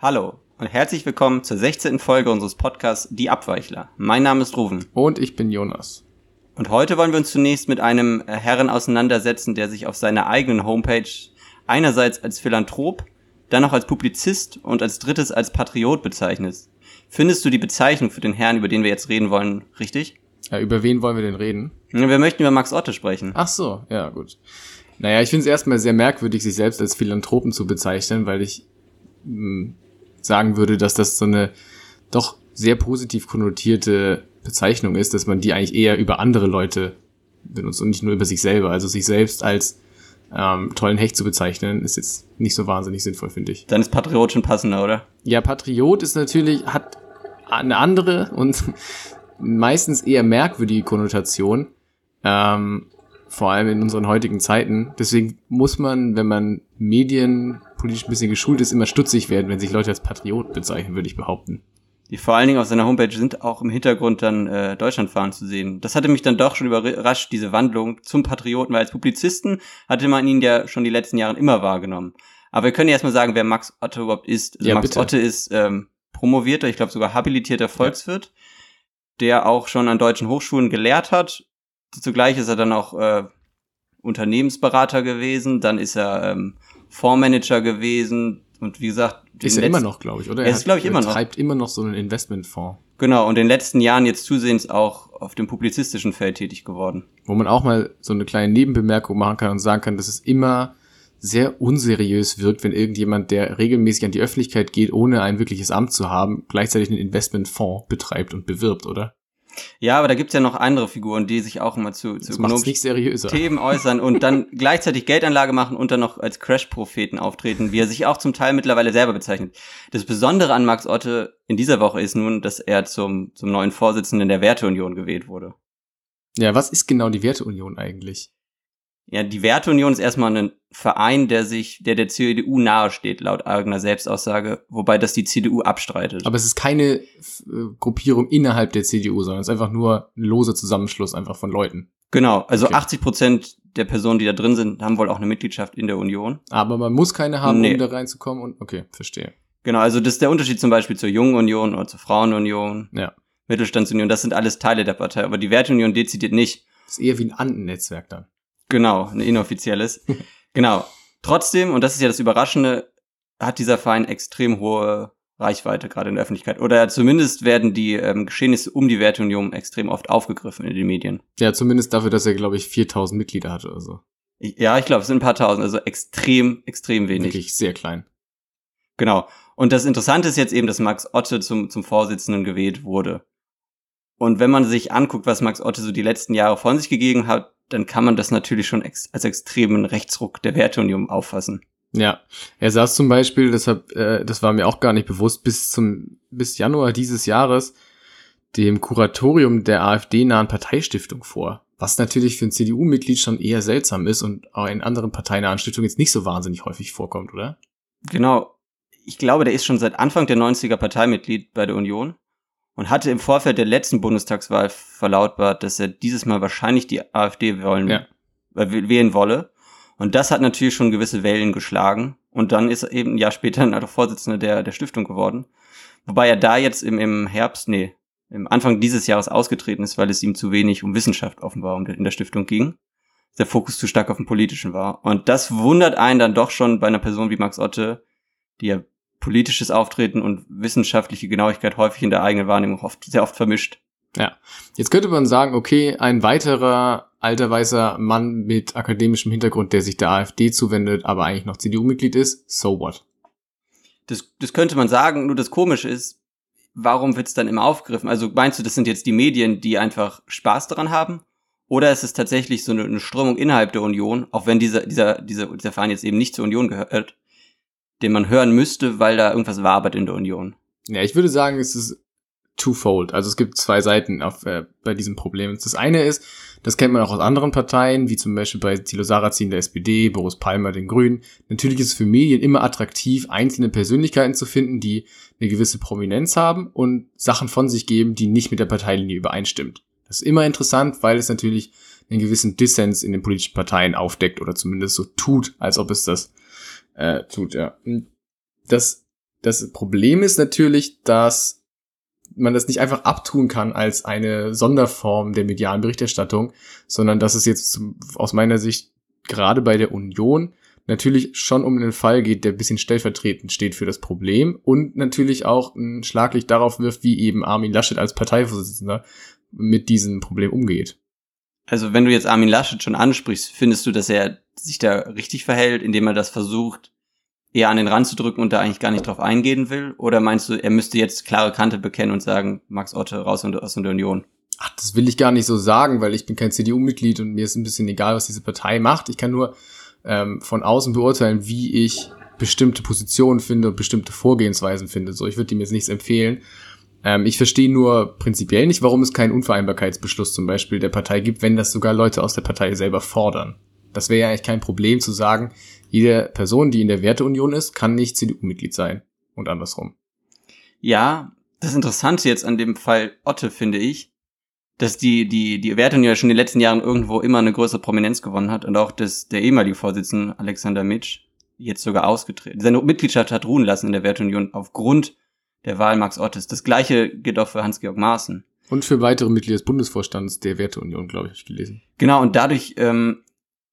Hallo und herzlich willkommen zur 16. Folge unseres Podcasts Die Abweichler. Mein Name ist Ruven. Und ich bin Jonas. Und heute wollen wir uns zunächst mit einem äh, Herren auseinandersetzen, der sich auf seiner eigenen Homepage einerseits als Philanthrop, dann auch als Publizist und als drittes als Patriot bezeichnet. Findest du die Bezeichnung für den Herrn, über den wir jetzt reden wollen, richtig? Ja, über wen wollen wir denn reden? Wir möchten über Max Otte sprechen. Ach so, ja, gut. Naja, ich finde es erstmal sehr merkwürdig, sich selbst als Philanthropen zu bezeichnen, weil ich mh, hm, sagen würde, dass das so eine doch sehr positiv konnotierte Bezeichnung ist, dass man die eigentlich eher über andere Leute benutzt und nicht nur über sich selber. Also sich selbst als ähm, tollen Hecht zu bezeichnen, ist jetzt nicht so wahnsinnig sinnvoll, finde ich. Dann ist Patriot schon passender, oder? Ja, Patriot ist natürlich, hat eine andere und meistens eher merkwürdige Konnotation. Ähm, vor allem in unseren heutigen Zeiten. Deswegen muss man, wenn man medienpolitisch ein bisschen geschult ist, immer stutzig werden, wenn sich Leute als Patriot bezeichnen, würde ich behaupten. Die vor allen Dingen auf seiner Homepage sind auch im Hintergrund dann äh, Deutschlandfahren zu sehen. Das hatte mich dann doch schon überrascht, diese Wandlung zum Patrioten, weil als Publizisten hatte man ihn ja schon die letzten Jahre immer wahrgenommen. Aber wir können ja erstmal sagen, wer Max Otte überhaupt ist. Also ja, Max bitte. Otte ist ähm, promovierter, ich glaube sogar habilitierter Volkswirt, ja. der auch schon an deutschen Hochschulen gelehrt hat. Zugleich ist er dann auch äh, Unternehmensberater gewesen, dann ist er ähm, Fondsmanager gewesen und wie gesagt, ist er immer noch, glaube ich, oder? Er ist, glaube ich, immer noch. Er treibt immer noch so einen Investmentfonds. Genau, und in den letzten Jahren jetzt zusehends auch auf dem publizistischen Feld tätig geworden. Wo man auch mal so eine kleine Nebenbemerkung machen kann und sagen kann, dass es immer sehr unseriös wirkt, wenn irgendjemand, der regelmäßig an die Öffentlichkeit geht, ohne ein wirkliches Amt zu haben, gleichzeitig einen Investmentfonds betreibt und bewirbt, oder? Ja, aber da gibt's ja noch andere Figuren, die sich auch immer zu, zu ökonomischen Themen äußern und dann gleichzeitig Geldanlage machen und dann noch als Crash-Propheten auftreten, wie er sich auch zum Teil mittlerweile selber bezeichnet. Das Besondere an Max Otte in dieser Woche ist nun, dass er zum, zum neuen Vorsitzenden der Werteunion gewählt wurde. Ja, was ist genau die Werteunion eigentlich? Ja, die Werteunion ist erstmal ein Verein, der sich, der der CDU nahesteht, laut eigener Selbstaussage, wobei das die CDU abstreitet. Aber es ist keine äh, Gruppierung innerhalb der CDU, sondern es ist einfach nur ein loser Zusammenschluss einfach von Leuten. Genau, also okay. 80 Prozent der Personen, die da drin sind, haben wohl auch eine Mitgliedschaft in der Union. Aber man muss keine haben, nee. um da reinzukommen und okay, verstehe. Genau, also das ist der Unterschied zum Beispiel zur Jungen Union oder zur Frauenunion, ja. Mittelstandsunion, das sind alles Teile der Partei, aber die Werteunion dezidiert nicht. Das ist eher wie ein Andennetzwerk dann. Genau, ein inoffizielles. genau. Trotzdem, und das ist ja das Überraschende, hat dieser Verein extrem hohe Reichweite gerade in der Öffentlichkeit. Oder zumindest werden die ähm, Geschehnisse um die Werteunion extrem oft aufgegriffen in den Medien. Ja, zumindest dafür, dass er, glaube ich, 4000 Mitglieder hatte oder so. Ja, ich glaube, es sind ein paar tausend, also extrem, extrem wenig. Wirklich sehr klein. Genau. Und das Interessante ist jetzt eben, dass Max Otte zum, zum Vorsitzenden gewählt wurde. Und wenn man sich anguckt, was Max Otte so die letzten Jahre von sich gegeben hat, dann kann man das natürlich schon ex als extremen Rechtsruck der Werteunion auffassen. Ja, er saß zum Beispiel, deshalb, äh, das war mir auch gar nicht bewusst, bis zum bis Januar dieses Jahres dem Kuratorium der AfD-nahen Parteistiftung vor. Was natürlich für ein CDU-Mitglied schon eher seltsam ist und auch in anderen parteinahen Stiftungen jetzt nicht so wahnsinnig häufig vorkommt, oder? Genau. Ich glaube, der ist schon seit Anfang der 90er Parteimitglied bei der Union und hatte im Vorfeld der letzten Bundestagswahl verlautbart, dass er dieses Mal wahrscheinlich die AfD wollen, ja. äh, wählen wolle. Und das hat natürlich schon gewisse Wellen geschlagen. Und dann ist er eben ein Jahr später dann auch Vorsitzender der, der Stiftung geworden. Wobei er da jetzt im, im Herbst, nee, im Anfang dieses Jahres ausgetreten ist, weil es ihm zu wenig um Wissenschaft offenbar in der Stiftung ging. Der Fokus zu stark auf dem Politischen war. Und das wundert einen dann doch schon bei einer Person wie Max Otte, die ja politisches Auftreten und wissenschaftliche Genauigkeit häufig in der eigenen Wahrnehmung oft, sehr oft vermischt. Ja. Jetzt könnte man sagen, okay, ein weiterer alter weißer Mann mit akademischem Hintergrund, der sich der AfD zuwendet, aber eigentlich noch CDU-Mitglied ist, so what? Das, das könnte man sagen, nur das Komische ist, warum wird's dann immer aufgegriffen? Also meinst du, das sind jetzt die Medien, die einfach Spaß daran haben? Oder ist es tatsächlich so eine, eine Strömung innerhalb der Union, auch wenn dieser, dieser, dieser, dieser Verein jetzt eben nicht zur Union gehört, den man hören müsste, weil da irgendwas wabert in der Union. Ja, ich würde sagen, es ist twofold. Also es gibt zwei Seiten auf, äh, bei diesem Problem. Das eine ist, das kennt man auch aus anderen Parteien, wie zum Beispiel bei Thilo Sarrazin der SPD, Boris Palmer den Grünen. Natürlich ist es für Medien immer attraktiv, einzelne Persönlichkeiten zu finden, die eine gewisse Prominenz haben und Sachen von sich geben, die nicht mit der Parteilinie übereinstimmt. Das ist immer interessant, weil es natürlich einen gewissen Dissens in den politischen Parteien aufdeckt oder zumindest so tut, als ob es das äh, tut, ja. Das das Problem ist natürlich, dass man das nicht einfach abtun kann als eine Sonderform der medialen Berichterstattung, sondern dass es jetzt aus meiner Sicht gerade bei der Union natürlich schon um einen Fall geht, der ein bisschen stellvertretend steht für das Problem und natürlich auch ein Schlaglicht darauf wirft, wie eben Armin Laschet als Parteivorsitzender mit diesem Problem umgeht. Also wenn du jetzt Armin Laschet schon ansprichst, findest du, dass er sich da richtig verhält, indem er das versucht, eher an den Rand zu drücken und da eigentlich gar nicht drauf eingehen will? Oder meinst du, er müsste jetzt klare Kante bekennen und sagen, Max Otte raus aus der Union? Ach, das will ich gar nicht so sagen, weil ich bin kein CDU-Mitglied und mir ist ein bisschen egal, was diese Partei macht. Ich kann nur ähm, von außen beurteilen, wie ich bestimmte Positionen finde und bestimmte Vorgehensweisen finde. So, ich würde ihm jetzt nichts empfehlen. Ähm, ich verstehe nur prinzipiell nicht, warum es keinen Unvereinbarkeitsbeschluss zum Beispiel der Partei gibt, wenn das sogar Leute aus der Partei selber fordern. Das wäre ja eigentlich kein Problem zu sagen, jede Person, die in der Werteunion ist, kann nicht CDU-Mitglied sein und andersrum. Ja, das Interessante jetzt an dem Fall Otte finde ich, dass die, die, die Wertung ja schon in den letzten Jahren irgendwo immer eine größere Prominenz gewonnen hat und auch dass der ehemalige Vorsitzende Alexander Mitsch jetzt sogar ausgetreten, seine Mitgliedschaft hat ruhen lassen in der Wertunion aufgrund der Wahl Max Ottes. Das gleiche gilt auch für Hans-Georg Maaßen. Und für weitere Mitglieder des Bundesvorstands der Werteunion, glaube ich, habe ich gelesen. Genau, und dadurch, ähm,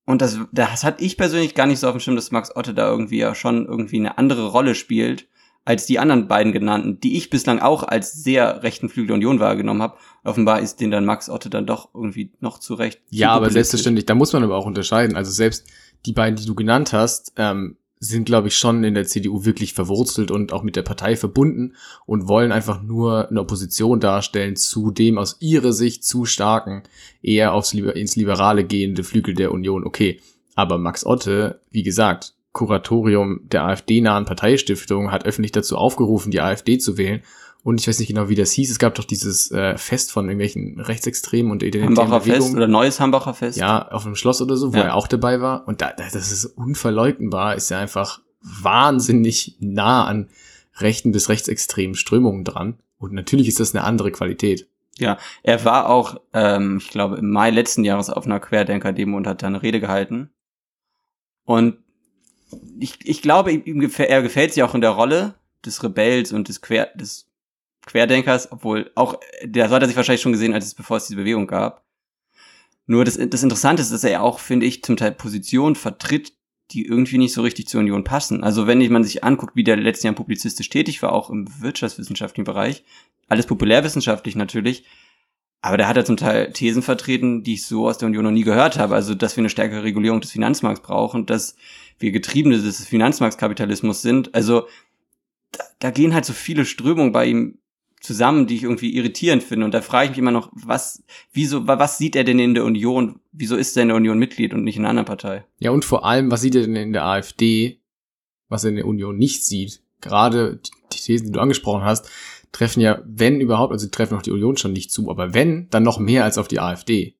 und das, das hat ich persönlich gar nicht so auf dem Schirm, dass Max Otte da irgendwie ja schon irgendwie eine andere Rolle spielt als die anderen beiden genannten, die ich bislang auch als sehr rechten Flügel der Union wahrgenommen habe. Offenbar ist den dann Max Otte dann doch irgendwie noch zu Recht. Ja, aber selbstverständlich, da muss man aber auch unterscheiden. Also selbst die beiden, die du genannt hast, ähm, sind, glaube ich, schon in der CDU wirklich verwurzelt und auch mit der Partei verbunden und wollen einfach nur eine Opposition darstellen zu dem aus ihrer Sicht zu starken, eher aufs ins Liberale gehende Flügel der Union. Okay, aber Max Otte, wie gesagt, Kuratorium der AfD-nahen Parteistiftung hat öffentlich dazu aufgerufen, die AfD zu wählen. Und ich weiß nicht genau, wie das hieß. Es gab doch dieses äh, Fest von irgendwelchen Rechtsextremen und identitären Hambacher Bewegungen. Fest oder neues Hambacher Fest. Ja, auf einem Schloss oder so, wo ja. er auch dabei war. Und da, das ist unverleugnbar, ist ja einfach wahnsinnig nah an rechten bis rechtsextremen Strömungen dran. Und natürlich ist das eine andere Qualität. Ja, er war auch, ähm, ich glaube, im Mai letzten Jahres auf einer Querdenker-Demo und hat da eine Rede gehalten. Und ich, ich glaube, ihm gefällt, er gefällt sich auch in der Rolle des Rebells und des, Quer, des Querdenkers, obwohl auch, der hat er sich wahrscheinlich schon gesehen, als es bevor es diese Bewegung gab. Nur das, das Interessante ist, dass er auch, finde ich, zum Teil Positionen vertritt, die irgendwie nicht so richtig zur Union passen. Also wenn man sich anguckt, wie der letzten Jahren publizistisch tätig war, auch im wirtschaftswissenschaftlichen Bereich, alles populärwissenschaftlich natürlich, aber der hat ja zum Teil Thesen vertreten, die ich so aus der Union noch nie gehört habe. Also, dass wir eine stärkere Regulierung des Finanzmarkts brauchen, dass wir Getriebene des Finanzmarktkapitalismus sind. Also, da, da gehen halt so viele Strömungen bei ihm zusammen, die ich irgendwie irritierend finde. Und da frage ich mich immer noch, was, wieso, was sieht er denn in der Union? Wieso ist er in der Union Mitglied und nicht in einer anderen Partei? Ja, und vor allem, was sieht er denn in der AfD, was er in der Union nicht sieht? Gerade die Thesen, die du angesprochen hast, treffen ja, wenn überhaupt, also treffen auch die Union schon nicht zu, aber wenn, dann noch mehr als auf die AfD.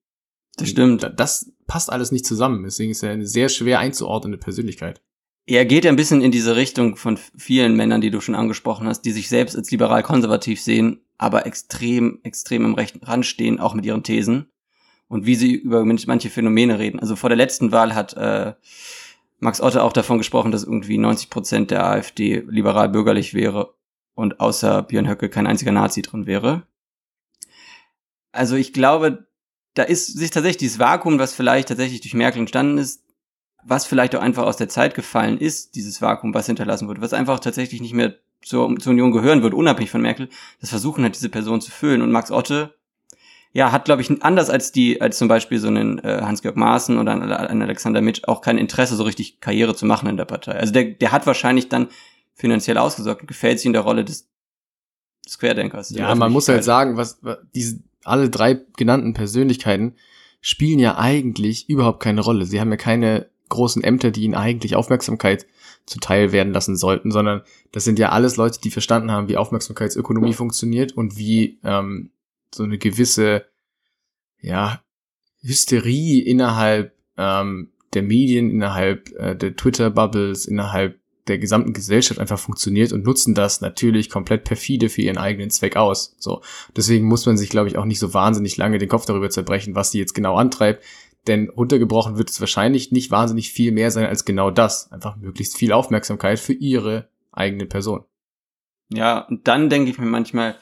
Das stimmt. Das passt alles nicht zusammen. Deswegen ist er eine sehr schwer einzuordnende Persönlichkeit. Er geht ja ein bisschen in diese Richtung von vielen Männern, die du schon angesprochen hast, die sich selbst als liberal-konservativ sehen, aber extrem, extrem im rechten Rand stehen, auch mit ihren Thesen. Und wie sie über manche Phänomene reden. Also vor der letzten Wahl hat äh, Max Otte auch davon gesprochen, dass irgendwie 90 Prozent der AfD liberal-bürgerlich wäre und außer Björn Höcke kein einziger Nazi drin wäre. Also ich glaube, da ist sich tatsächlich dieses Vakuum, was vielleicht tatsächlich durch Merkel entstanden ist, was vielleicht auch einfach aus der Zeit gefallen ist, dieses Vakuum, was hinterlassen wird, was einfach tatsächlich nicht mehr zur, zur Union gehören wird, unabhängig von Merkel, das versuchen halt diese Person zu füllen. Und Max Otte, ja, hat, glaube ich, anders als die, als zum Beispiel so einen äh, Hans-Georg Maaßen oder ein Alexander Mitsch auch kein Interesse, so richtig Karriere zu machen in der Partei. Also der, der hat wahrscheinlich dann finanziell ausgesorgt und gefällt sich in der Rolle des, des Querdenkers. Ja, man muss halt sagen, was, was diese alle drei genannten Persönlichkeiten spielen ja eigentlich überhaupt keine Rolle. Sie haben ja keine großen Ämter, die ihnen eigentlich Aufmerksamkeit zuteil werden lassen sollten, sondern das sind ja alles Leute, die verstanden haben, wie Aufmerksamkeitsökonomie funktioniert und wie ähm, so eine gewisse ja Hysterie innerhalb ähm, der Medien, innerhalb äh, der Twitter-Bubbles, innerhalb der gesamten Gesellschaft einfach funktioniert und nutzen das natürlich komplett perfide für ihren eigenen Zweck aus. So. Deswegen muss man sich, glaube ich, auch nicht so wahnsinnig lange den Kopf darüber zerbrechen, was sie jetzt genau antreibt. Denn runtergebrochen wird es wahrscheinlich nicht wahnsinnig viel mehr sein als genau das. Einfach möglichst viel Aufmerksamkeit für ihre eigene Person. Ja, und dann denke ich mir manchmal,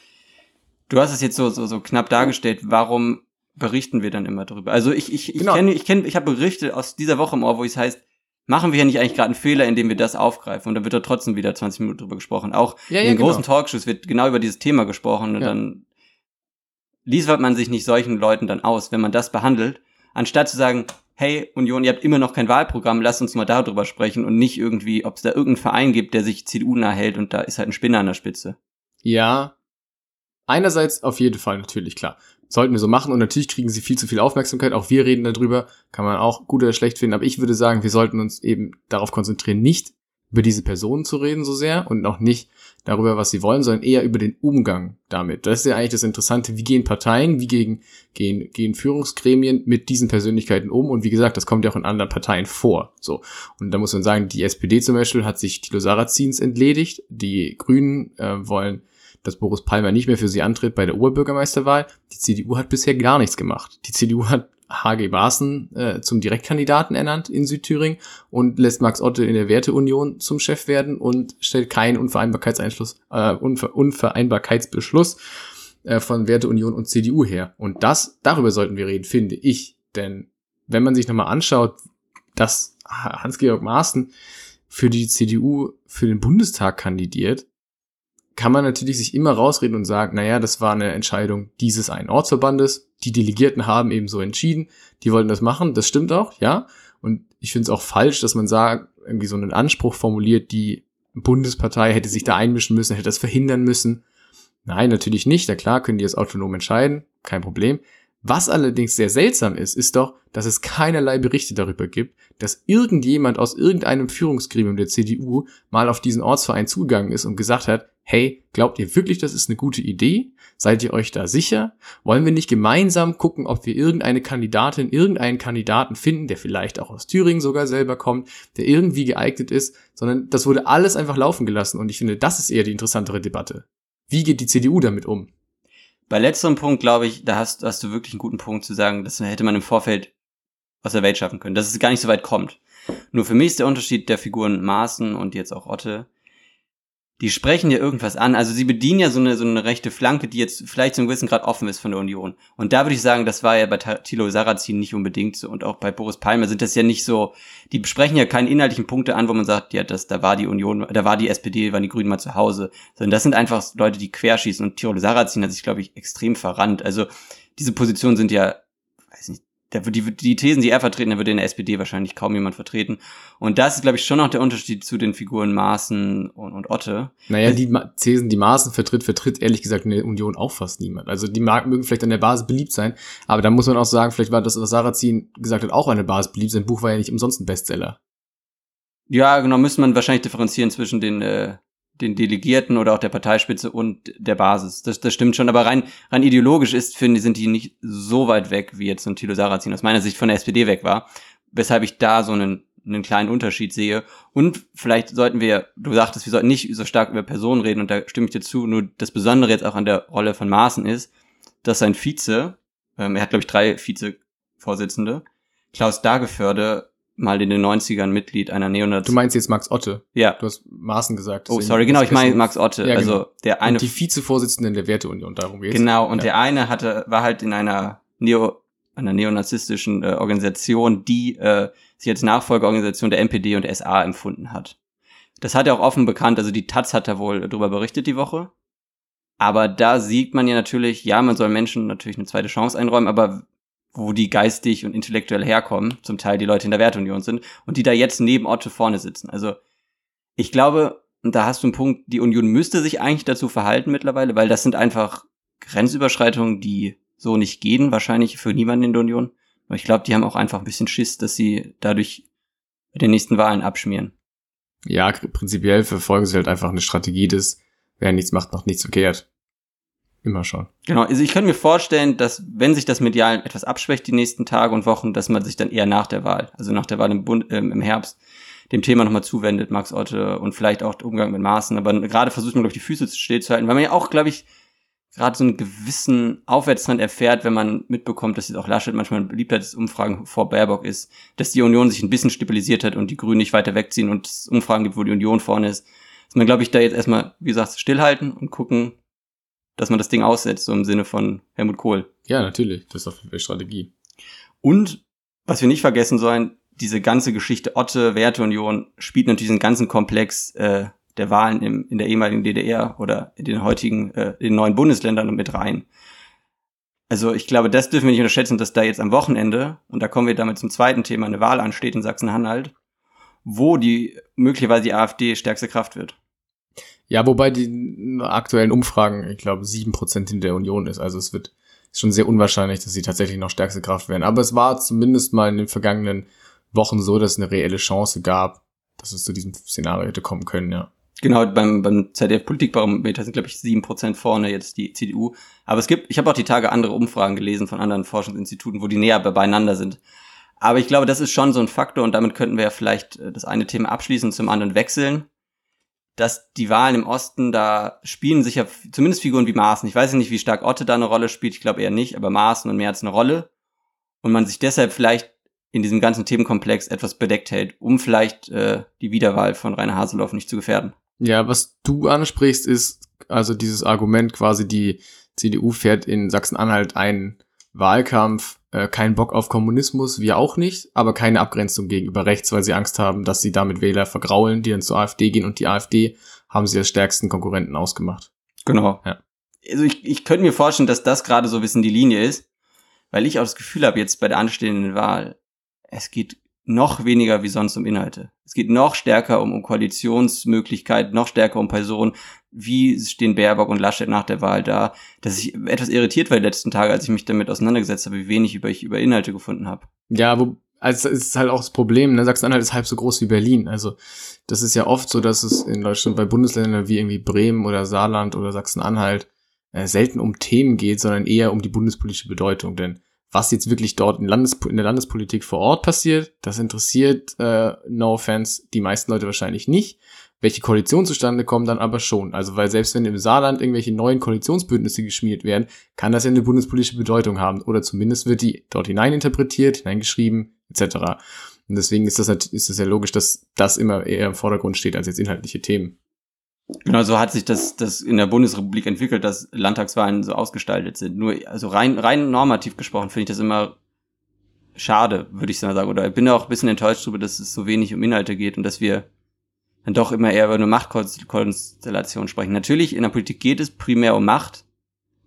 du hast es jetzt so, so, so knapp dargestellt, warum berichten wir dann immer drüber? Also ich, ich, ich Genau. kenne, ich kenne, ich habe Berichte aus dieser Woche im Ohr, wo es heißt, machen wir hier nicht eigentlich gerade einen Fehler, indem wir das aufgreifen? Und dann wird da trotzdem wieder 20 Minuten drüber gesprochen. Auch Ja, in ja, den genau. großen Talkshows wird genau über dieses Thema gesprochen und Ja. dann liefert man sich nicht solchen Leuten dann aus, wenn man das behandelt, anstatt zu sagen, hey Union, ihr habt immer noch kein Wahlprogramm, lasst uns mal darüber sprechen und nicht irgendwie, ob es da irgendeinen Verein gibt, der sich CDU nah hält und da ist halt ein Spinner an der Spitze. Ja. Einerseits auf jeden Fall natürlich, klar. Sollten wir so machen und natürlich kriegen sie viel zu viel Aufmerksamkeit. Auch wir reden darüber. Kann man auch gut oder schlecht finden. Aber ich würde sagen, wir sollten uns eben darauf konzentrieren, nicht über diese Personen zu reden so sehr und auch nicht darüber, was sie wollen, sondern eher über den Umgang damit. Das ist ja eigentlich das Interessante. Wie gehen Parteien, wie gehen, gehen, gehen Führungsgremien mit diesen Persönlichkeiten um? Und wie gesagt, das kommt ja auch in anderen Parteien vor. So. Und da muss man sagen, die SPD zum Beispiel hat sich Thilo Sarrazins entledigt. Die Grünen äh, wollen dass Boris Palmer nicht mehr für sie antritt bei der Oberbürgermeisterwahl. Die CDU hat bisher gar nichts gemacht. Die CDU hat HG Maaßen äh, zum Direktkandidaten ernannt in Südthüringen und lässt Max Otte in der Werteunion zum Chef werden und stellt keinen Unvereinbarkeitseinschluss, äh, Unver Unvereinbarkeitsbeschluss äh, von Werteunion und CDU her. Und das, darüber sollten wir reden, finde ich. Denn wenn man sich nochmal anschaut, dass Hans-Georg Maaßen für die CDU für den Bundestag kandidiert, kann man natürlich sich immer rausreden und sagen, naja, das war eine Entscheidung dieses einen Ortsverbandes. Die Delegierten haben eben so entschieden, die wollten das machen. Das stimmt auch, ja. Und ich finde es auch falsch, dass man sagt, irgendwie so einen Anspruch formuliert, die Bundespartei hätte sich da einmischen müssen, hätte das verhindern müssen. Nein, natürlich nicht. Ja klar, können die das autonom entscheiden, kein Problem. Was allerdings sehr seltsam ist, ist doch, dass es keinerlei Berichte darüber gibt, dass irgendjemand aus irgendeinem Führungsgremium der CDU mal auf diesen Ortsverein zugegangen ist und gesagt hat, hey, glaubt ihr wirklich, das ist eine gute Idee? Seid ihr euch da sicher? Wollen wir nicht gemeinsam gucken, ob wir irgendeine Kandidatin, irgendeinen Kandidaten finden, der vielleicht auch aus Thüringen sogar selber kommt, der irgendwie geeignet ist, sondern das wurde alles einfach laufen gelassen und ich finde, das ist eher die interessantere Debatte. Wie geht die CDU damit um? Bei letzterem Punkt, glaube ich, da hast, hast du wirklich einen guten Punkt zu sagen, das hätte man im Vorfeld aus der Welt schaffen können, dass es gar nicht so weit kommt. Nur für mich ist der Unterschied der Figuren Maaßen und jetzt auch Otte, die sprechen ja irgendwas an. Also sie bedienen ja so eine, so eine rechte Flanke, die jetzt vielleicht zu einem gewissen Grad offen ist von der Union. Und da würde ich sagen, das war ja bei Thilo Sarrazin nicht unbedingt so. Und auch bei Boris Palmer sind das ja nicht so, die besprechen ja keine inhaltlichen Punkte an, wo man sagt, ja, das, da war die Union, da war die SPD, waren die Grünen mal zu Hause. Sondern das sind einfach Leute, die querschießen. Und Thilo Sarrazin hat sich, glaube ich, extrem verrannt. Also diese Positionen sind ja, weiß nicht, wird die, die Thesen, die er vertreten, da würde in der SPD wahrscheinlich kaum jemand vertreten. Und das ist, glaube ich, schon noch der Unterschied zu den Figuren Maaßen und, und Otte. Naja, die Ma Thesen, die Maaßen vertritt, vertritt ehrlich gesagt in der Union auch fast niemand. Also die mag, mögen vielleicht an der Basis beliebt sein, aber da muss man auch sagen, vielleicht war das, was Sarrazin gesagt hat, auch an der Basis beliebt. Sein Buch war ja nicht umsonst ein Bestseller. Ja, genau, müsste man wahrscheinlich differenzieren zwischen den, äh, den Delegierten oder auch der Parteispitze und der Basis. Das, das stimmt schon, aber rein, rein ideologisch ist, finde ich, sind die nicht so weit weg, wie jetzt ein Thilo Sarrazin aus meiner Sicht von der SPD weg war. Weshalb ich da so einen, einen kleinen Unterschied sehe. Und vielleicht sollten wir, du sagtest, wir sollten nicht so stark über Personen reden und da stimme ich dir zu, nur das Besondere jetzt auch an der Rolle von Maaßen ist, dass sein Vize, ähm, er hat glaube ich drei Vize-Vorsitzende, Klaus Dageförde, mal in den 90ern Mitglied einer Neonaz... Du meinst jetzt Max Otte. Ja. Du hast Maaßen gesagt. Oh, sorry, genau, ich meine Max Otte. Ja, also genau. der eine Und die Vizevorsitzenden der Werteunion, darum geht's. Genau, und Ja. der eine hatte, war halt in einer Neo, einer neonazistischen äh, Organisation, die äh, sich als Nachfolgeorganisation der NPD und der SA empfunden hat. Das hat er auch offen bekannt, also die Taz hat da wohl drüber berichtet die Woche. Aber da sieht man ja natürlich, ja, man soll Menschen natürlich eine zweite Chance einräumen, aber wo die geistig und intellektuell herkommen, zum Teil die Leute in der Werteunion sind, und die da jetzt neben Otto vorne sitzen. Also ich glaube, da hast du einen Punkt, die Union müsste sich eigentlich dazu verhalten mittlerweile, weil das sind einfach Grenzüberschreitungen, die so nicht gehen, wahrscheinlich für niemanden in der Union. Aber ich glaube, die haben auch einfach ein bisschen Schiss, dass sie dadurch bei den nächsten Wahlen abschmieren. Ja, prinzipiell verfolgen sie halt einfach eine Strategie des, wer nichts macht, macht nichts verkehrt. Immer schon. Genau, also ich könnte mir vorstellen, dass wenn sich das medial etwas abschwächt die nächsten Tage und Wochen, dass man sich dann eher nach der Wahl, also nach der Wahl im, Bund, ähm, im Herbst, dem Thema nochmal zuwendet, Max Otte und vielleicht auch Umgang mit Maßen. Aber gerade versucht man, glaube ich, die Füße stillzuhalten, weil man ja auch, glaube ich, gerade so einen gewissen Aufwärtstrend erfährt, wenn man mitbekommt, dass jetzt auch Laschet manchmal ein Beliebtheitsumfragen vor Baerbock ist, dass die Union sich ein bisschen stabilisiert hat und die Grünen nicht weiter wegziehen und es Umfragen gibt, wo die Union vorne ist. Sondern glaube ich, da jetzt erstmal, wie gesagt, stillhalten und gucken, dass man das Ding aussetzt, so im Sinne von Helmut Kohl. Ja, natürlich. Das ist auf jeden Fall Strategie. Und was wir nicht vergessen sollen, diese ganze Geschichte Otte, Werteunion spielt natürlich den ganzen Komplex äh, der Wahlen im, in der ehemaligen DDR oder in den heutigen, äh, in den neuen Bundesländern mit rein. Also ich glaube, das dürfen wir nicht unterschätzen, dass da jetzt am Wochenende, und da kommen wir damit zum zweiten Thema, eine Wahl ansteht in Sachsen-Anhalt, wo die möglicherweise die AfD stärkste Kraft wird. Ja, wobei die aktuellen Umfragen, ich glaube, sieben Prozent in der Union ist. Also es wird ist schon sehr unwahrscheinlich, dass sie tatsächlich noch stärkste Kraft werden. Aber es war zumindest mal in den vergangenen Wochen so, dass es eine reelle Chance gab, dass es zu diesem Szenario hätte kommen können, ja. Genau, beim, beim ZDF-Politikbarometer sind, glaube ich, sieben Prozent vorne jetzt die CDU. Aber es gibt, ich habe auch die Tage andere Umfragen gelesen von anderen Forschungsinstituten, wo die näher beieinander sind. Aber ich glaube, das ist schon so ein Faktor und damit könnten wir ja vielleicht äh, das eine Thema abschließen und zum anderen wechseln. Dass die Wahlen im Osten, da spielen sich ja zumindest Figuren wie Maaßen. Ich weiß nicht, wie stark Otte da eine Rolle spielt, ich glaube eher nicht, aber Maaßen und Merz eine Rolle. Und man sich deshalb vielleicht in diesem ganzen Themenkomplex etwas bedeckt hält, um vielleicht äh, die Wiederwahl von Rainer Haseloff nicht zu gefährden. Ja, was du ansprichst, ist also dieses Argument quasi, die CDU fährt in Sachsen-Anhalt einen Wahlkampf, äh, kein Bock auf Kommunismus, wir auch nicht, aber keine Abgrenzung gegenüber rechts, weil sie Angst haben, dass sie damit Wähler vergraulen, die dann zur AfD gehen und die AfD haben sie als stärksten Konkurrenten ausgemacht. Genau. Ja. Also ich, ich könnte mir vorstellen, dass das gerade so ein bisschen die Linie ist, weil ich auch das Gefühl habe, jetzt bei der anstehenden Wahl, es geht noch weniger wie sonst um Inhalte. Es geht noch stärker um, um Koalitionsmöglichkeiten, noch stärker um Personen. Wie stehen Baerbock und Laschet nach der Wahl da? Dass ich etwas irritiert war die letzten Tage, als ich mich damit auseinandergesetzt habe, wie wenig über ich über Inhalte gefunden habe. Ja, wo, also es ist halt auch das Problem, ne? Sachsen-Anhalt ist halb so groß wie Berlin. Also das ist ja oft so, dass es in Deutschland bei Bundesländern wie irgendwie Bremen oder Saarland oder Sachsen-Anhalt äh, selten um Themen geht, sondern eher um die bundespolitische Bedeutung. Denn was jetzt wirklich dort in, Landes in der Landespolitik vor Ort passiert, das interessiert, äh, no offense, die meisten Leute wahrscheinlich nicht. Welche Koalition zustande kommen, dann aber schon. Also, weil selbst wenn im Saarland irgendwelche neuen Koalitionsbündnisse geschmiert werden, kann das ja eine bundespolitische Bedeutung haben. Oder zumindest wird die dort hineininterpretiert, hineingeschrieben, etc. Und deswegen ist das, ist das ja logisch, dass das immer eher im Vordergrund steht als jetzt inhaltliche Themen. Genau, so hat sich das, das in der Bundesrepublik entwickelt, dass Landtagswahlen so ausgestaltet sind. Nur, also rein, rein normativ gesprochen finde ich das immer schade, würde ich sagen. Oder ich bin auch ein bisschen enttäuscht darüber, dass es so wenig um Inhalte geht und dass wir dann doch immer eher über eine Machtkonstellation sprechen. Natürlich, in der Politik geht es primär um Macht,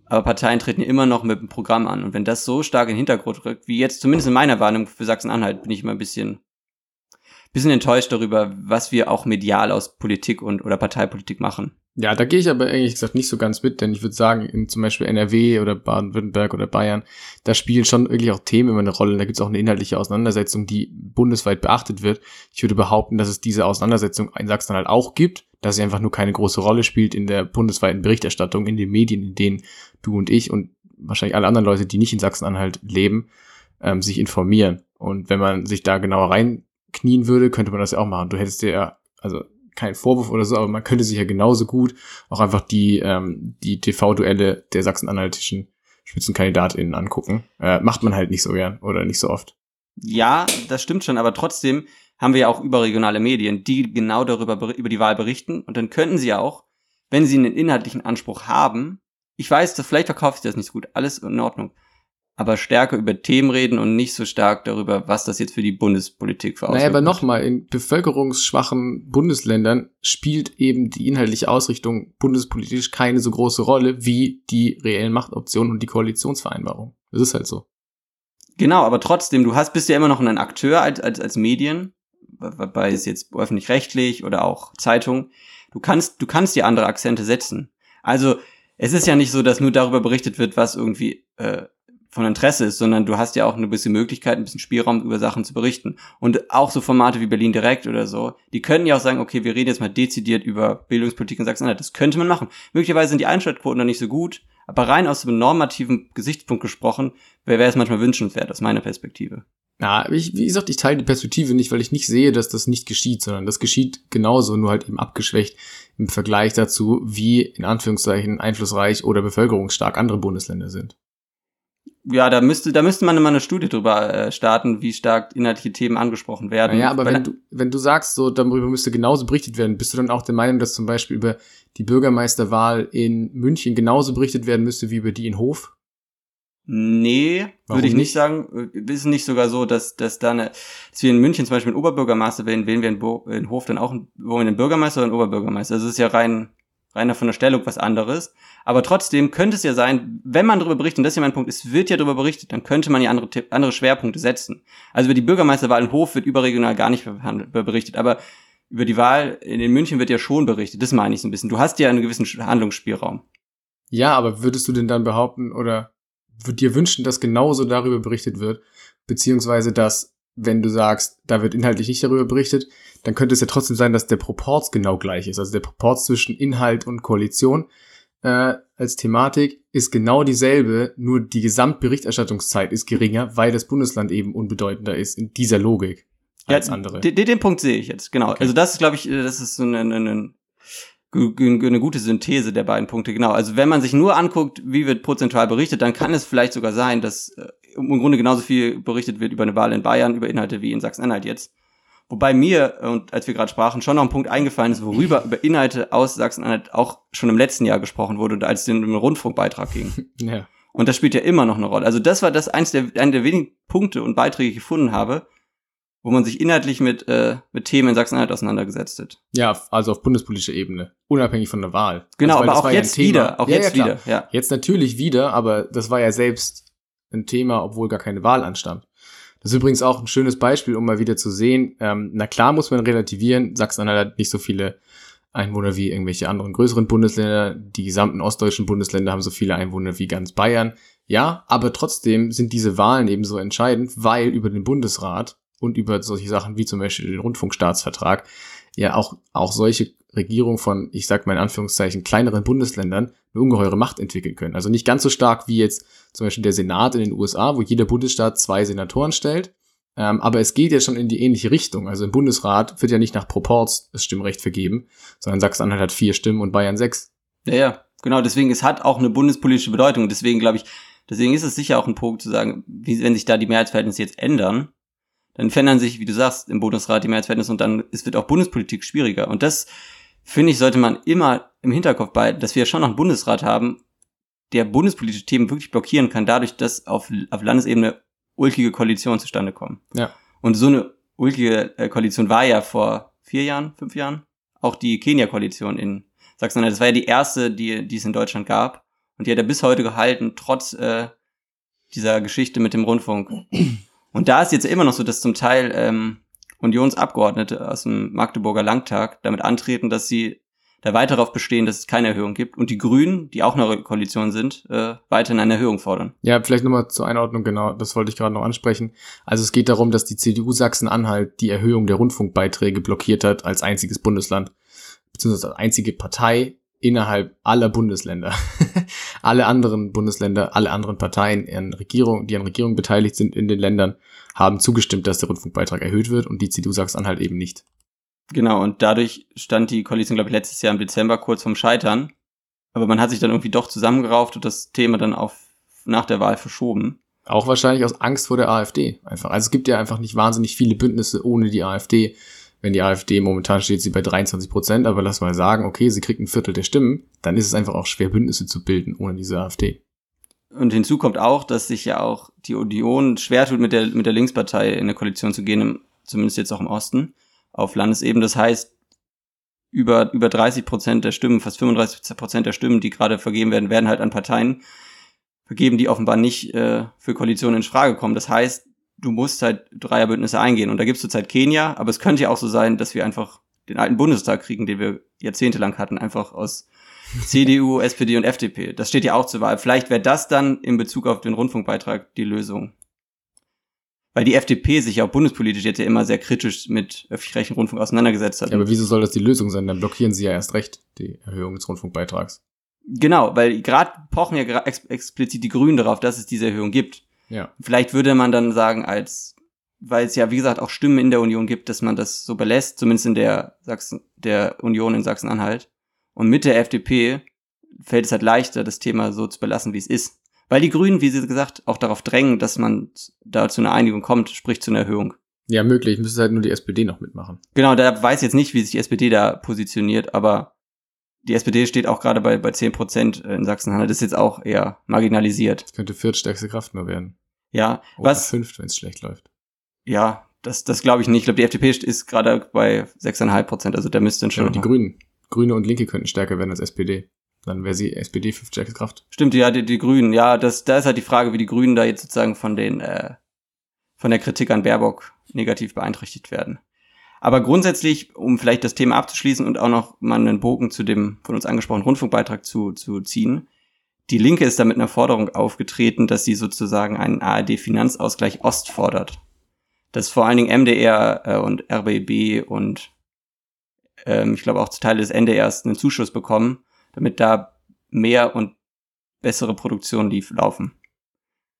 aber Parteien treten immer noch mit dem Programm an. Und wenn das so stark in den Hintergrund rückt, wie jetzt zumindest in meiner Wahrnehmung für Sachsen-Anhalt, bin ich immer ein bisschen bisschen enttäuscht darüber, was wir auch medial aus Politik und oder Parteipolitik machen. Ja, da gehe ich aber ehrlich gesagt nicht so ganz mit, denn ich würde sagen, in zum Beispiel NRW oder Baden-Württemberg oder Bayern, da spielen schon wirklich auch Themen immer eine Rolle. Da gibt es auch eine inhaltliche Auseinandersetzung, die bundesweit beachtet wird. Ich würde behaupten, dass es diese Auseinandersetzung in Sachsen halt auch gibt, dass sie einfach nur keine große Rolle spielt in der bundesweiten Berichterstattung, in den Medien, in denen du und ich und wahrscheinlich alle anderen Leute, die nicht in Sachsen-Anhalt leben, ähm, sich informieren. Und wenn man sich da genauer rein knien würde, könnte man das ja auch machen. Du hättest dir ja, also kein Vorwurf oder so, aber man könnte sich ja genauso gut auch einfach die, ähm, die TV-Duelle der sachsen-anhaltischen SpitzenkandidatInnen angucken. Äh, macht man halt nicht so gern oder nicht so oft. Ja, das stimmt schon, aber trotzdem haben wir ja auch überregionale Medien, die genau darüber über die Wahl berichten und dann könnten sie ja auch, wenn sie einen inhaltlichen Anspruch haben, ich weiß, vielleicht verkauft sich das nicht so gut, alles in Ordnung, aber stärker über Themen reden und nicht so stark darüber, was das jetzt für die Bundespolitik für Naja, aber nochmal, in bevölkerungsschwachen Bundesländern spielt eben die inhaltliche Ausrichtung bundespolitisch keine so große Rolle wie die reellen Machtoptionen und die Koalitionsvereinbarung. Das ist halt so. Genau, aber trotzdem, du hast, bist ja immer noch ein Akteur als, als, als Medien, bei es jetzt öffentlich-rechtlich oder auch Zeitung. Du kannst, du kannst die andere Akzente setzen. Also, es ist ja nicht so, dass nur darüber berichtet wird, was irgendwie äh, von Interesse ist, sondern du hast ja auch eine bisschen Möglichkeit, ein bisschen Spielraum über Sachen zu berichten. Und auch so Formate wie Berlin Direkt oder so, die können ja auch sagen, okay, wir reden jetzt mal dezidiert über Bildungspolitik in Sachsen-Anhalt. Das könnte man machen. Möglicherweise sind die Einschaltquoten noch nicht so gut, aber rein aus dem normativen Gesichtspunkt gesprochen, wäre es manchmal wünschenswert, aus meiner Perspektive. Ja, ich, wie gesagt, ich teile die Perspektive nicht, weil ich nicht sehe, dass das nicht geschieht, sondern das geschieht genauso, nur halt eben abgeschwächt im Vergleich dazu, wie in Anführungszeichen einflussreich oder bevölkerungsstark andere Bundesländer sind. Ja, da müsste, da müsste man immer eine Studie drüber äh, starten, wie stark inhaltliche Themen angesprochen werden. Ja, aber Weil- wenn du, wenn du sagst, so darüber müsste genauso berichtet werden, bist du dann auch der Meinung, dass zum Beispiel über die Bürgermeisterwahl in München genauso berichtet werden müsste wie über die in Hof? Nee, Warum würde ich nicht nicht? sagen. Ist nicht sogar so, dass, dass da eine, dass wir in München zum Beispiel einen Oberbürgermeister wählen, wählen wir in, Bo in Hof dann auch einen, wollen wir einen Bürgermeister oder einen Oberbürgermeister. Also es ist ja rein, reiner von der Stellung was anderes. Aber trotzdem könnte es ja sein, wenn man darüber berichtet, und das ist ja mein Punkt, es wird ja darüber berichtet, dann könnte man ja andere, andere Schwerpunkte setzen. Also über die Bürgermeisterwahl in Hof wird überregional gar nicht berichtet, aber über die Wahl in München wird ja schon berichtet. Das meine ich so ein bisschen. Du hast ja einen gewissen Handlungsspielraum. Ja, aber würdest du denn dann behaupten oder dir wünschen, dass genauso darüber berichtet wird, beziehungsweise dass, wenn du sagst, da wird inhaltlich nicht darüber berichtet, dann könnte es ja trotzdem sein, dass der Proporz genau gleich ist. Also der Proporz zwischen Inhalt und Koalition äh, als Thematik ist genau dieselbe, nur die Gesamtberichterstattungszeit ist geringer, weil das Bundesland eben unbedeutender ist in dieser Logik als andere. Den, den Punkt sehe ich jetzt, genau. Okay. Also das ist, glaube ich, äh, das ist so eine, eine, eine, eine gute Synthese der beiden Punkte, genau. Also wenn man sich nur anguckt, wie wird prozentual berichtet, dann kann es vielleicht sogar sein, dass äh, im Grunde genauso viel berichtet wird über eine Wahl in Bayern, über Inhalte wie in Sachsen-Anhalt jetzt. Wobei mir, äh, und als wir gerade sprachen, schon noch ein Punkt eingefallen ist, worüber über Inhalte aus Sachsen-Anhalt auch schon im letzten Jahr gesprochen wurde, als es einem Rundfunkbeitrag ging. ja. Und das spielt ja immer noch eine Rolle. Also das war das eins der, einer der wenigen Punkte und Beiträge, die ich gefunden habe, wo man sich inhaltlich mit, äh, mit Themen in Sachsen-Anhalt auseinandergesetzt hat. ja, also auf bundespolitischer Ebene, unabhängig von der Wahl. Genau, also, aber auch ja jetzt Thema. wieder, auch Ja, jetzt ja, wieder, ja. Jetzt natürlich wieder, aber das war ja selbst ein Thema, obwohl gar keine Wahl anstand. Das ist übrigens auch ein schönes Beispiel, um mal wieder zu sehen. Ähm, na klar muss man relativieren. Sachsen-Anhalt hat nicht so viele Einwohner wie irgendwelche anderen größeren Bundesländer. Die gesamten ostdeutschen Bundesländer haben so viele Einwohner wie ganz Bayern. Ja, aber trotzdem sind diese Wahlen eben so entscheidend, weil über den Bundesrat und über solche Sachen wie zum Beispiel den Rundfunkstaatsvertrag ja auch, auch solche Regierungen von, ich sag mal in Anführungszeichen, kleineren Bundesländern eine ungeheure Macht entwickeln können. Also nicht ganz so stark wie jetzt zum Beispiel der Senat in den USA, wo jeder Bundesstaat zwei Senatoren stellt. Ähm, aber es geht ja schon in die ähnliche Richtung. Also im Bundesrat wird ja nicht nach Proporz das Stimmrecht vergeben, sondern Sachsen-Anhalt hat vier Stimmen und Bayern sechs. Ja, ja, genau. Deswegen, es hat auch eine bundespolitische Bedeutung. Deswegen glaube ich, deswegen ist es sicher auch ein Punkt zu sagen, wie, wenn sich da die Mehrheitsverhältnisse jetzt ändern, dann verändern sich, wie du sagst, im Bundesrat die Mehrheitsverhältnisse und dann es wird auch Bundespolitik schwieriger. Und das, finde ich, sollte man immer im Hinterkopf behalten, dass wir schon noch einen Bundesrat haben, der bundespolitische Themen wirklich blockieren kann, dadurch, dass auf, auf Landesebene ulkige Koalitionen zustande kommen. Ja. Und so eine ulkige äh, Koalition war ja vor vier Jahren, fünf Jahren, auch die Kenia-Koalition in Sachsen-Anhalt. Das war ja die erste, die, die es in Deutschland gab. Und die hat er bis heute gehalten, trotz äh, dieser Geschichte mit dem Rundfunk. Und da ist jetzt immer noch so, dass zum Teil ähm, Unionsabgeordnete aus dem Magdeburger Landtag damit antreten, dass sie da weiter darauf bestehen, dass es keine Erhöhung gibt. Und die Grünen, die auch eine Koalition sind, äh, weiterhin eine Erhöhung fordern. Ja, vielleicht nochmal zur Einordnung, genau, das wollte ich gerade noch ansprechen. Also es geht darum, dass die CDU Sachsen-Anhalt die Erhöhung der Rundfunkbeiträge blockiert hat als einziges Bundesland, beziehungsweise als einzige Partei innerhalb aller Bundesländer. alle anderen Bundesländer, alle anderen Parteien, an Regierung, die an Regierungen beteiligt sind in den Ländern, haben zugestimmt, dass der Rundfunkbeitrag erhöht wird und die CDU Sachsen-Anhalt eben nicht. Genau, und dadurch stand die Koalition, glaube ich, letztes Jahr im Dezember kurz vorm Scheitern. Aber man hat sich dann irgendwie doch zusammengerauft und das Thema dann auf nach der Wahl verschoben. Auch wahrscheinlich aus Angst vor der AfD einfach. Also es gibt ja einfach nicht wahnsinnig viele Bündnisse ohne die AfD. Wenn die AfD momentan steht sie bei 23 Prozent, aber lass mal sagen, okay, sie kriegt ein Viertel der Stimmen, dann ist es einfach auch schwer, Bündnisse zu bilden ohne diese AfD. Und hinzu kommt auch, dass sich ja auch die Union schwer tut, mit der, mit der Linkspartei in eine Koalition zu gehen, im, zumindest jetzt auch im Osten, auf Landesebene. Das heißt, über, über 30 Prozent der Stimmen, fast 35 Prozent der Stimmen, die gerade vergeben werden, werden halt an Parteien vergeben, die offenbar nicht äh, für Koalitionen in Frage kommen. Das heißt, du musst halt Dreierbündnisse eingehen. Und da gibt es zurzeit Kenia, aber es könnte ja auch so sein, dass wir einfach den alten Bundestag kriegen, den wir jahrzehntelang hatten, einfach aus CDU, SPD und FDP. Das steht ja auch zur Wahl. Vielleicht wäre das dann in Bezug auf den Rundfunkbeitrag die Lösung. Weil die FDP sich ja auch bundespolitisch jetzt ja immer sehr kritisch mit öffentlich-rechtlichen Rundfunk auseinandergesetzt hat. Ja, aber wieso soll das die Lösung sein? Dann blockieren sie ja erst recht die Erhöhung des Rundfunkbeitrags. genau, weil gerade pochen ja ex explizit die Grünen darauf, dass es diese Erhöhung gibt. Ja. Vielleicht würde man dann sagen, als weil es ja, wie gesagt, auch Stimmen in der Union gibt, dass man das so belässt, zumindest in der Sachsen, der Union in Sachsen-Anhalt. Und mit der FDP fällt es halt leichter, das Thema so zu belassen, wie es ist. Weil die Grünen, wie sie gesagt, auch darauf drängen, dass man da zu einer Einigung kommt, sprich zu einer Erhöhung. Ja, möglich. Müsste halt nur die SPD noch mitmachen. Genau, da weiß jetzt nicht, wie sich die SPD da positioniert, aber die SPD steht auch gerade bei, bei 10 Prozent in Sachsen-Anhalt. Das ist jetzt auch eher marginalisiert. Das könnte viertstärkste Kraft nur werden. Ja, Oder was, fünft, wenn es schlecht läuft. ja, das, das glaube ich nicht. Ich glaube, die FDP ist gerade bei 6,5 Prozent, also da müsste Ja, schon. und die Grünen. Grüne und Linke könnten stärker werden als SPD. Dann wäre sie SPD fünftstärkste Kraft. Stimmt, ja, die, die Grünen, ja, das, da ist halt die Frage, wie die Grünen da jetzt sozusagen von den, äh, von der Kritik an Baerbock negativ beeinträchtigt werden. Aber grundsätzlich, um vielleicht das Thema abzuschließen und auch noch mal einen Bogen zu dem von uns angesprochenen Rundfunkbeitrag zu, zu ziehen. Die Linke ist da mit einer Forderung aufgetreten, dass sie sozusagen einen ARD-Finanzausgleich Ost fordert. Dass vor allen Dingen MDR äh, und RBB und ähm, ich glaube auch Teile des NDRs einen Zuschuss bekommen, damit da mehr und bessere Produktionen lief, laufen.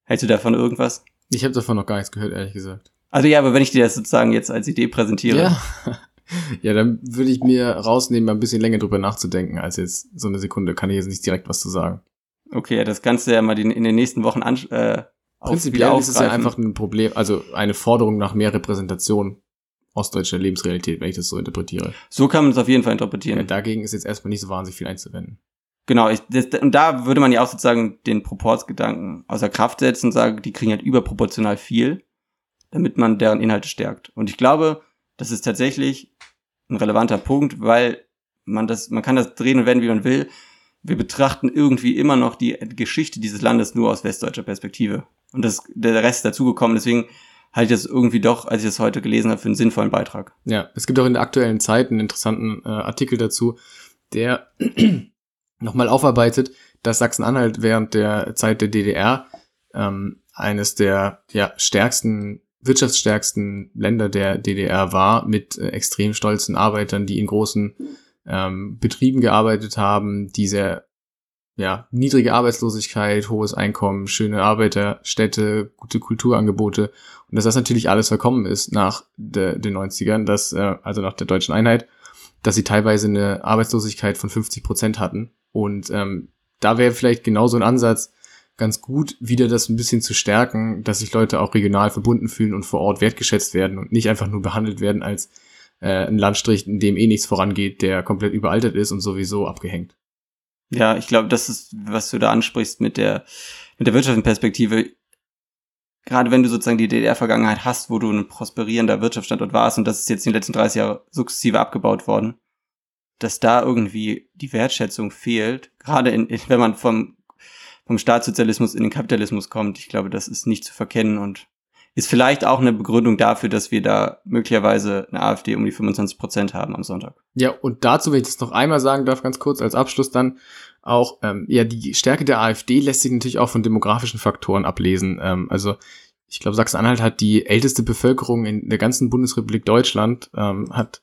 Hältst du davon irgendwas? Ich habe davon noch gar nichts gehört, ehrlich gesagt. Also ja, aber wenn ich dir das sozusagen jetzt als Idee präsentiere. Ja. ja, dann würde ich mir rausnehmen, mal ein bisschen länger drüber nachzudenken, als jetzt so eine Sekunde. Kann ich jetzt nicht direkt was zu sagen. Okay, das kannst du ja mal in den nächsten Wochen an, äh, Prinzipiell ist es ja einfach ein Problem, also eine Forderung nach mehr Repräsentation ostdeutscher Lebensrealität, wenn ich das so interpretiere. So kann man es auf jeden Fall interpretieren. Ja, dagegen ist jetzt erstmal nicht so wahnsinnig viel einzuwenden. Genau, ich, das, und da würde man ja auch sozusagen den Proporzgedanken außer Kraft setzen und sagen, die kriegen halt überproportional viel, damit man deren Inhalte stärkt. Und ich glaube, das ist tatsächlich ein relevanter Punkt, weil man das, man kann das drehen und wenden, wie man will. Wir betrachten irgendwie immer noch die Geschichte dieses Landes nur aus westdeutscher Perspektive. Und das, der Rest dazugekommen. Deswegen halte ich das irgendwie doch, als ich das heute gelesen habe, für einen sinnvollen Beitrag. Ja, es gibt auch in der aktuellen Zeit einen interessanten äh, Artikel dazu, der nochmal aufarbeitet, dass Sachsen-Anhalt während der Zeit der DDR ähm, eines der ja, stärksten, wirtschaftsstärksten Länder der DDR war, mit äh, extrem stolzen Arbeitern, die in großen ähm, Betrieben gearbeitet haben, die sehr ja, niedrige Arbeitslosigkeit, hohes Einkommen, schöne Arbeiterstädte, gute Kulturangebote und dass das natürlich alles verkommen ist nach de, den 90ern, dass, äh, also nach der deutschen Einheit, dass sie teilweise eine Arbeitslosigkeit von 50 Prozent hatten. Und ähm, da wäre vielleicht genauso ein Ansatz ganz gut, wieder das ein bisschen zu stärken, dass sich Leute auch regional verbunden fühlen und vor Ort wertgeschätzt werden und nicht einfach nur behandelt werden als äh, ein Landstrich, in dem eh nichts vorangeht, der komplett überaltert ist und sowieso abgehängt. Ja, ich glaube, das ist, was du da ansprichst mit der, mit der wirtschaftlichen Perspektive. Gerade wenn du sozusagen die DDR-Vergangenheit hast, wo du ein prosperierender Wirtschaftsstandort warst und das ist jetzt in den letzten 30 Jahren sukzessive abgebaut worden, dass da irgendwie die Wertschätzung fehlt, gerade in, wenn man vom, vom Staatssozialismus in den Kapitalismus kommt. Ich glaube, das ist nicht zu verkennen und ist vielleicht auch eine Begründung dafür, dass wir da möglicherweise eine AfD um die 25 Prozent haben am Sonntag. Ja, und dazu, wenn ich das noch einmal sagen darf, ganz kurz als Abschluss dann auch, ähm, ja, die Stärke der AfD lässt sich natürlich auch von demografischen Faktoren ablesen. Ähm, also ich glaube, Sachsen-Anhalt hat die älteste Bevölkerung in der ganzen Bundesrepublik Deutschland, ähm, hat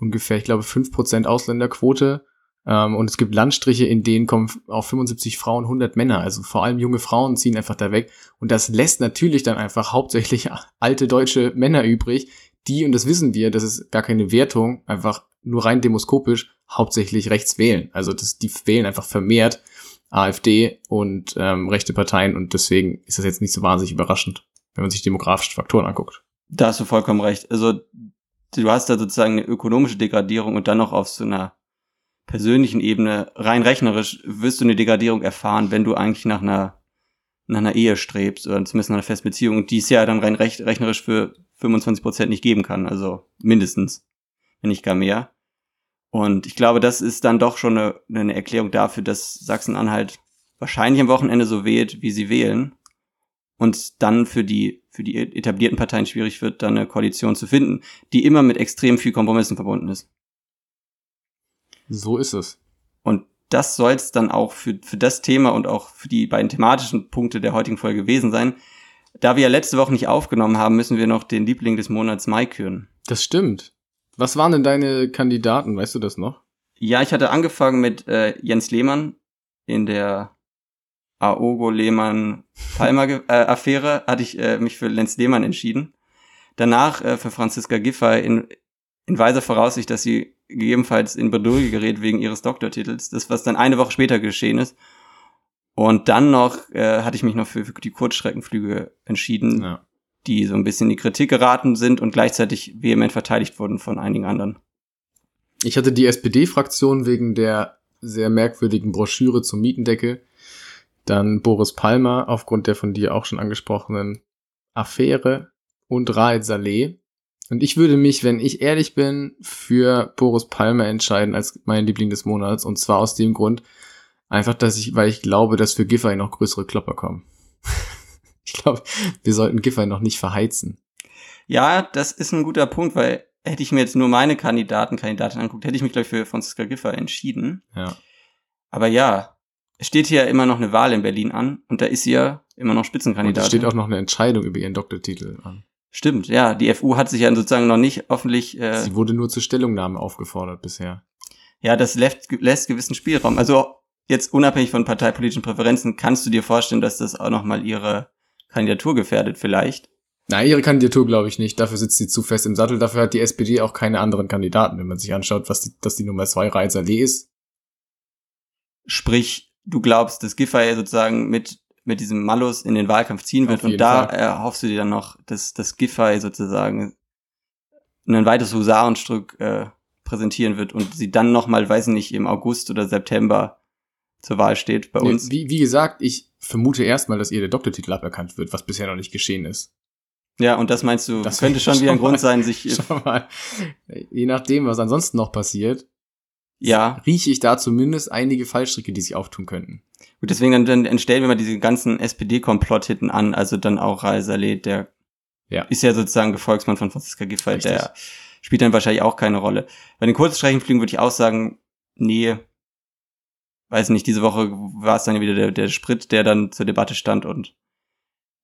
ungefähr, ich glaube, 5% Ausländerquote. Ähm, und es gibt Landstriche, in denen kommen auf 75 Frauen 100 Männer. Also vor allem junge Frauen ziehen einfach da weg. Und das lässt natürlich dann einfach hauptsächlich alte deutsche Männer übrig, die, und das wissen wir, das ist gar keine Wertung, einfach nur rein demoskopisch hauptsächlich rechts wählen. Also das, die wählen einfach vermehrt AfD und ähm, rechte Parteien und deswegen ist das jetzt nicht so wahnsinnig überraschend, wenn man sich demografische Faktoren anguckt. Da hast du vollkommen recht. Also du hast da sozusagen eine ökonomische Degradierung und dann noch auf so einer persönlichen Ebene, rein rechnerisch, wirst du eine Degradierung erfahren, wenn du eigentlich nach einer, nach einer Ehe strebst oder zumindest nach einer Festbeziehung, die es ja dann rein rech rechnerisch für 25 Prozent nicht geben kann, also mindestens, wenn nicht gar mehr. Und ich glaube, das ist dann doch schon eine, eine Erklärung dafür, dass Sachsen-Anhalt wahrscheinlich am Wochenende so wählt, wie sie wählen. Und dann für die, für die etablierten Parteien schwierig wird, dann eine Koalition zu finden, die immer mit extrem viel Kompromissen verbunden ist. So ist es. Und das soll es dann auch für, für das Thema und auch für die beiden thematischen Punkte der heutigen Folge gewesen sein. Da wir ja letzte Woche nicht aufgenommen haben, müssen wir noch den Liebling des Monats Mai küren. Das stimmt. Was waren denn deine Kandidaten? Weißt du das noch? Ja, ich hatte angefangen mit äh, Jens Lehmann in der Aogo Lehmann Palmer äh, Affäre hatte ich äh, mich für Lenz Lehmann entschieden. Danach äh, für Franziska Giffey in, in weiser Voraussicht, dass sie gegebenenfalls in Bredouille gerät wegen ihres Doktortitels. Das, was dann eine Woche später geschehen ist. Und dann noch äh, hatte ich mich noch für, für die Kurzstreckenflüge entschieden, Ja. die so ein bisschen in die Kritik geraten sind und gleichzeitig vehement verteidigt wurden von einigen anderen. Ich hatte die SPD-Fraktion wegen der sehr merkwürdigen Broschüre zum Mietendeckel. Dann Boris Palmer aufgrund der von dir auch schon angesprochenen Affäre und Raed Saleh. Und ich würde mich, wenn ich ehrlich bin, für Boris Palmer entscheiden als mein Liebling des Monats. Und zwar aus dem Grund, einfach, dass ich, weil ich glaube, dass für Giffey noch größere Klopper kommen. ich glaube, wir sollten Giffey noch nicht verheizen. Ja, das ist ein guter Punkt, weil hätte ich mir jetzt nur meine Kandidaten, Kandidatin angeguckt, hätte ich mich gleich für Franziska Giffey entschieden. Ja. Aber ja, es steht hier immer noch eine Wahl in Berlin an und da ist sie ja immer noch Und Spitzenkandidatin. es steht auch noch eine Entscheidung über ihren Doktortitel an. Stimmt, ja, die FU hat sich ja sozusagen noch nicht öffentlich, äh, Sie wurde nur zur Stellungnahme aufgefordert bisher. ja, das lässt, lässt gewissen Spielraum. Also jetzt unabhängig von parteipolitischen Präferenzen, kannst du dir vorstellen, dass das auch nochmal ihre Kandidatur gefährdet vielleicht? Nein, ihre Kandidatur glaube ich nicht. Dafür sitzt sie zu fest im Sattel. Dafür hat die SPD auch keine anderen Kandidaten, wenn man sich anschaut, was die, dass die Nummer zwei Reiser Lee ist. Sprich, du glaubst, dass Giffey sozusagen mit, mit diesem Malus in den Wahlkampf ziehen wird und da Fall. erhoffst du dir dann noch, dass, dass Giffey sozusagen ein weites Husarenstück äh, präsentieren wird und sie dann nochmal, weiß nicht, im August oder September zur Wahl steht bei uns. Wie, wie gesagt, ich vermute erstmal, dass ihr der Doktortitel aberkannt wird, was bisher noch nicht geschehen ist. Ja, und das meinst du, Das könnte schon wieder ein mal. Grund sein, sich, Schau mal, je nachdem, was ansonsten noch passiert, ja, rieche ich da zumindest einige Fallstricke, die sich auftun könnten. Gut, deswegen dann, dann entstellen wir mal diese ganzen SPD-Komplott hinten an, also dann auch Saleh, der Ja. ist ja sozusagen Gefolgsmann von Franziska Giffey, Richtig. der spielt dann wahrscheinlich auch keine Rolle. Bei den Kurzstreckenflügen würde ich auch sagen, nee, weiß nicht, diese Woche war es dann wieder der, der Sprit, der dann zur Debatte stand und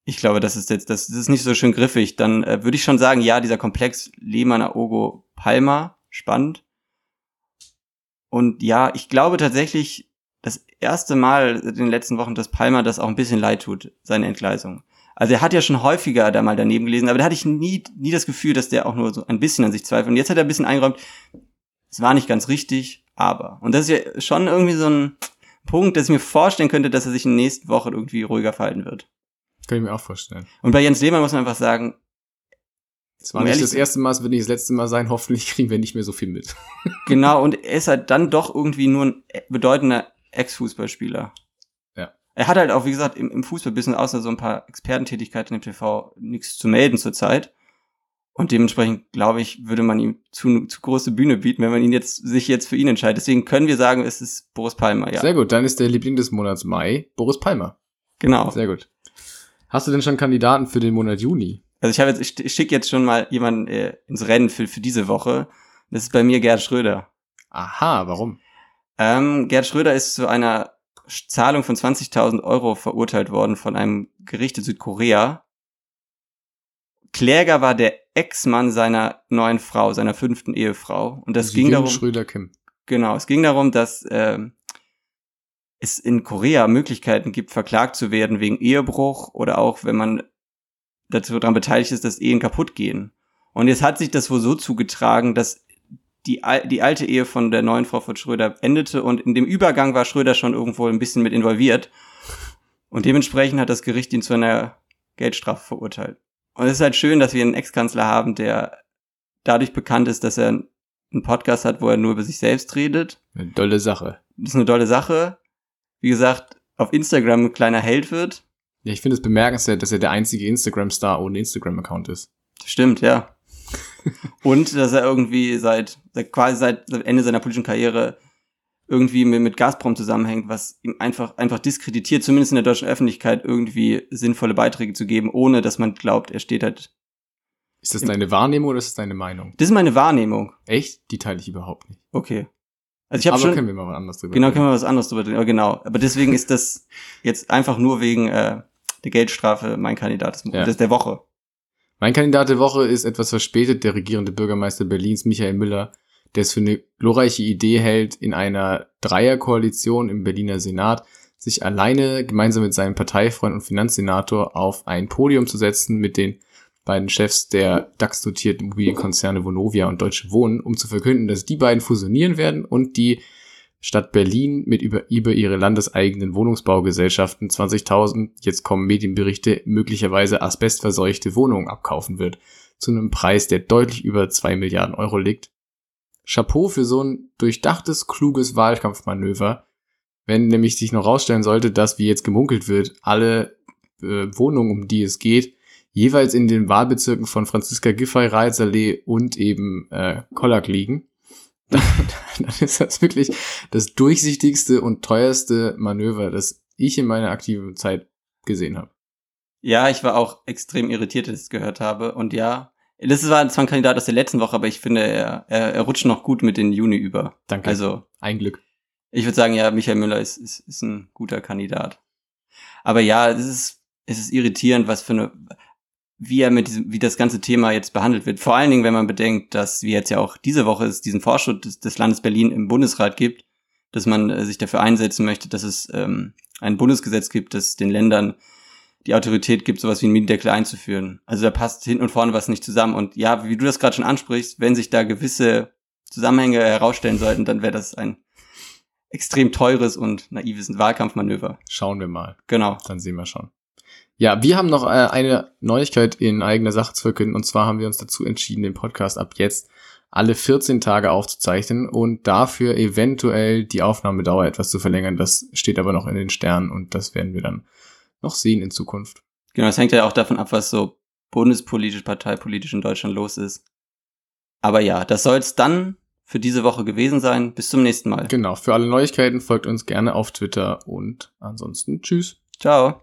ich glaube, das ist jetzt, das, das ist nicht so schön griffig. Dann äh, würde ich schon sagen, ja, dieser Komplex Lehmann, Aogo, Palmer, spannend. Und ja, ich glaube tatsächlich, das erste Mal in den letzten Wochen, dass Palmer das auch ein bisschen leid tut, seine Entgleisung. Also er hat ja schon häufiger da mal daneben gelesen, aber da hatte ich nie, nie das Gefühl, dass der auch nur so ein bisschen an sich zweifelt. Und jetzt hat er ein bisschen eingeräumt, es war nicht ganz richtig, aber. Und das ist ja schon irgendwie so ein Punkt, dass ich mir vorstellen könnte, dass er sich in der nächsten Woche irgendwie ruhiger verhalten wird. Kann ich mir auch vorstellen. Und bei Jens Lehmann muss man einfach sagen, Es war Um nicht das erste Mal, es wird nicht das letzte Mal sein. Hoffentlich kriegen wir nicht mehr so viel mit. genau, und er ist halt dann doch irgendwie nur ein bedeutender Ex-Fußballspieler. Ja. Er hat halt auch, wie gesagt, im, im Fußballbusiness außer so ein paar Expertentätigkeiten im TV nichts zu melden zurzeit. Und dementsprechend, glaube ich, würde man ihm zu, zu große Bühne bieten, wenn man ihn jetzt, sich jetzt für ihn entscheidet. Deswegen können wir sagen, es ist Boris Palmer, ja. Sehr gut, dann ist der Liebling des Monats Mai Boris Palmer. Genau. Sehr gut. Hast du denn schon Kandidaten für den Monat Juni? Also ich habe jetzt, ich, schicke jetzt schon mal jemanden äh, ins Rennen für, für diese Woche. Das ist bei mir Gerd Schröder. Aha, warum? Ähm, Gerd Schröder ist zu einer Zahlung von 20.000 Euro verurteilt worden von einem Gericht in Südkorea. Kläger war der Ex-Mann seiner neuen Frau, seiner fünften Ehefrau. Und das ging Jürgen darum, Schröder Kim. genau, es ging darum, dass ähm, es in Korea Möglichkeiten gibt, verklagt zu werden wegen Ehebruch oder auch, wenn man dazu daran beteiligt ist, dass Ehen kaputt gehen. Und jetzt hat sich das wohl so zugetragen, dass die, al- die alte Ehe von der neuen Frau von Schröder endete und in dem Übergang war Schröder schon irgendwo ein bisschen mit involviert. Und dementsprechend hat das Gericht ihn zu einer Geldstrafe verurteilt. Und es ist halt schön, dass wir einen Ex-Kanzler haben, der dadurch bekannt ist, dass er einen Podcast hat, wo er nur über sich selbst redet. Eine tolle Sache. Das ist eine tolle Sache. Wie gesagt, auf Instagram ein kleiner Held wird. Ja, ich finde es bemerkenswert, dass er der einzige Instagram-Star ohne Instagram-Account ist. Stimmt, ja. Und dass er irgendwie seit, seit quasi seit Ende seiner politischen Karriere irgendwie mit, mit Gazprom zusammenhängt, was ihm einfach, einfach diskreditiert, zumindest in der deutschen Öffentlichkeit, irgendwie sinnvolle Beiträge zu geben, ohne dass man glaubt, er steht halt. Ist das deine Wahrnehmung oder ist das deine Meinung? Das ist meine Wahrnehmung. Echt? Die teile ich überhaupt nicht. Okay. Also ich habe Aber schon. können wir mal was anderes drüber Genau, reden. können wir was anderes drüber reden. Aber genau. Aber deswegen ist das jetzt einfach nur wegen äh, der Geldstrafe mein Kandidat des Ja. der Woche. Mein Kandidat der Woche ist etwas verspätet der regierende Bürgermeister Berlins, Michael Müller, der es für eine glorreiche Idee hält, in einer Dreierkoalition im Berliner Senat sich alleine gemeinsam mit seinem Parteifreund und Finanzsenator auf ein Podium zu setzen mit den beiden Chefs der DAX-dotierten Immobilienkonzerne Vonovia und Deutsche Wohnen, um zu verkünden, dass die beiden fusionieren werden und die Stadt Berlin mit über, über ihre landeseigenen Wohnungsbaugesellschaften 20.000, jetzt kommen Medienberichte, möglicherweise asbestverseuchte Wohnungen abkaufen wird, zu einem Preis, der deutlich über zwei Milliarden Euro liegt. Chapeau für so ein durchdachtes, kluges Wahlkampfmanöver, wenn nämlich sich noch rausstellen sollte, dass, wie jetzt gemunkelt wird, alle äh, Wohnungen, um die es geht, jeweils in den Wahlbezirken von Franziska Giffey, Raedsallee und eben äh, Kollack liegen dann, ist das wirklich das durchsichtigste und teuerste Manöver, das ich in meiner aktiven Zeit gesehen habe. Ja, ich war auch extrem irritiert, als ich es gehört habe. Und ja, das war zwar ein Kandidat aus der letzten Woche, aber ich finde, er, er, er rutscht noch gut mit den Juni über. Danke. Also, ein Glück. Ich würde sagen, ja, Michael Müller ist, ist, ist ein guter Kandidat. Aber ja, es ist, es ist irritierend, was für eine, wie er mit diesem, wie das ganze Thema jetzt behandelt wird. Vor allen Dingen, wenn man bedenkt, dass wie jetzt ja auch diese Woche es diesen Vorschub des, des Landes Berlin im Bundesrat gibt, dass man äh, sich dafür einsetzen möchte, dass es ähm, ein Bundesgesetz gibt, das den Ländern die Autorität gibt, sowas wie ein Mietendeckel einzuführen. Also da passt hinten und vorne was nicht zusammen. Und ja, wie du das gerade schon ansprichst, wenn sich da gewisse Zusammenhänge herausstellen sollten, dann wäre das ein extrem teures und naives Wahlkampfmanöver. Schauen wir mal. Genau. Dann sehen wir schon. Ja, wir haben noch äh, eine Neuigkeit in eigener Sache zu verkünden. Und zwar haben wir uns dazu entschieden, den Podcast ab jetzt alle 14 Tage aufzuzeichnen und dafür eventuell die Aufnahmedauer etwas zu verlängern. Das steht aber noch in den Sternen und das werden wir dann noch sehen in Zukunft. Genau, es hängt ja auch davon ab, was so bundespolitisch, parteipolitisch in Deutschland los ist. Aber ja, das soll es dann für diese Woche gewesen sein. Bis zum nächsten Mal. Genau, für alle Neuigkeiten folgt uns gerne auf Twitter und ansonsten tschüss. Ciao.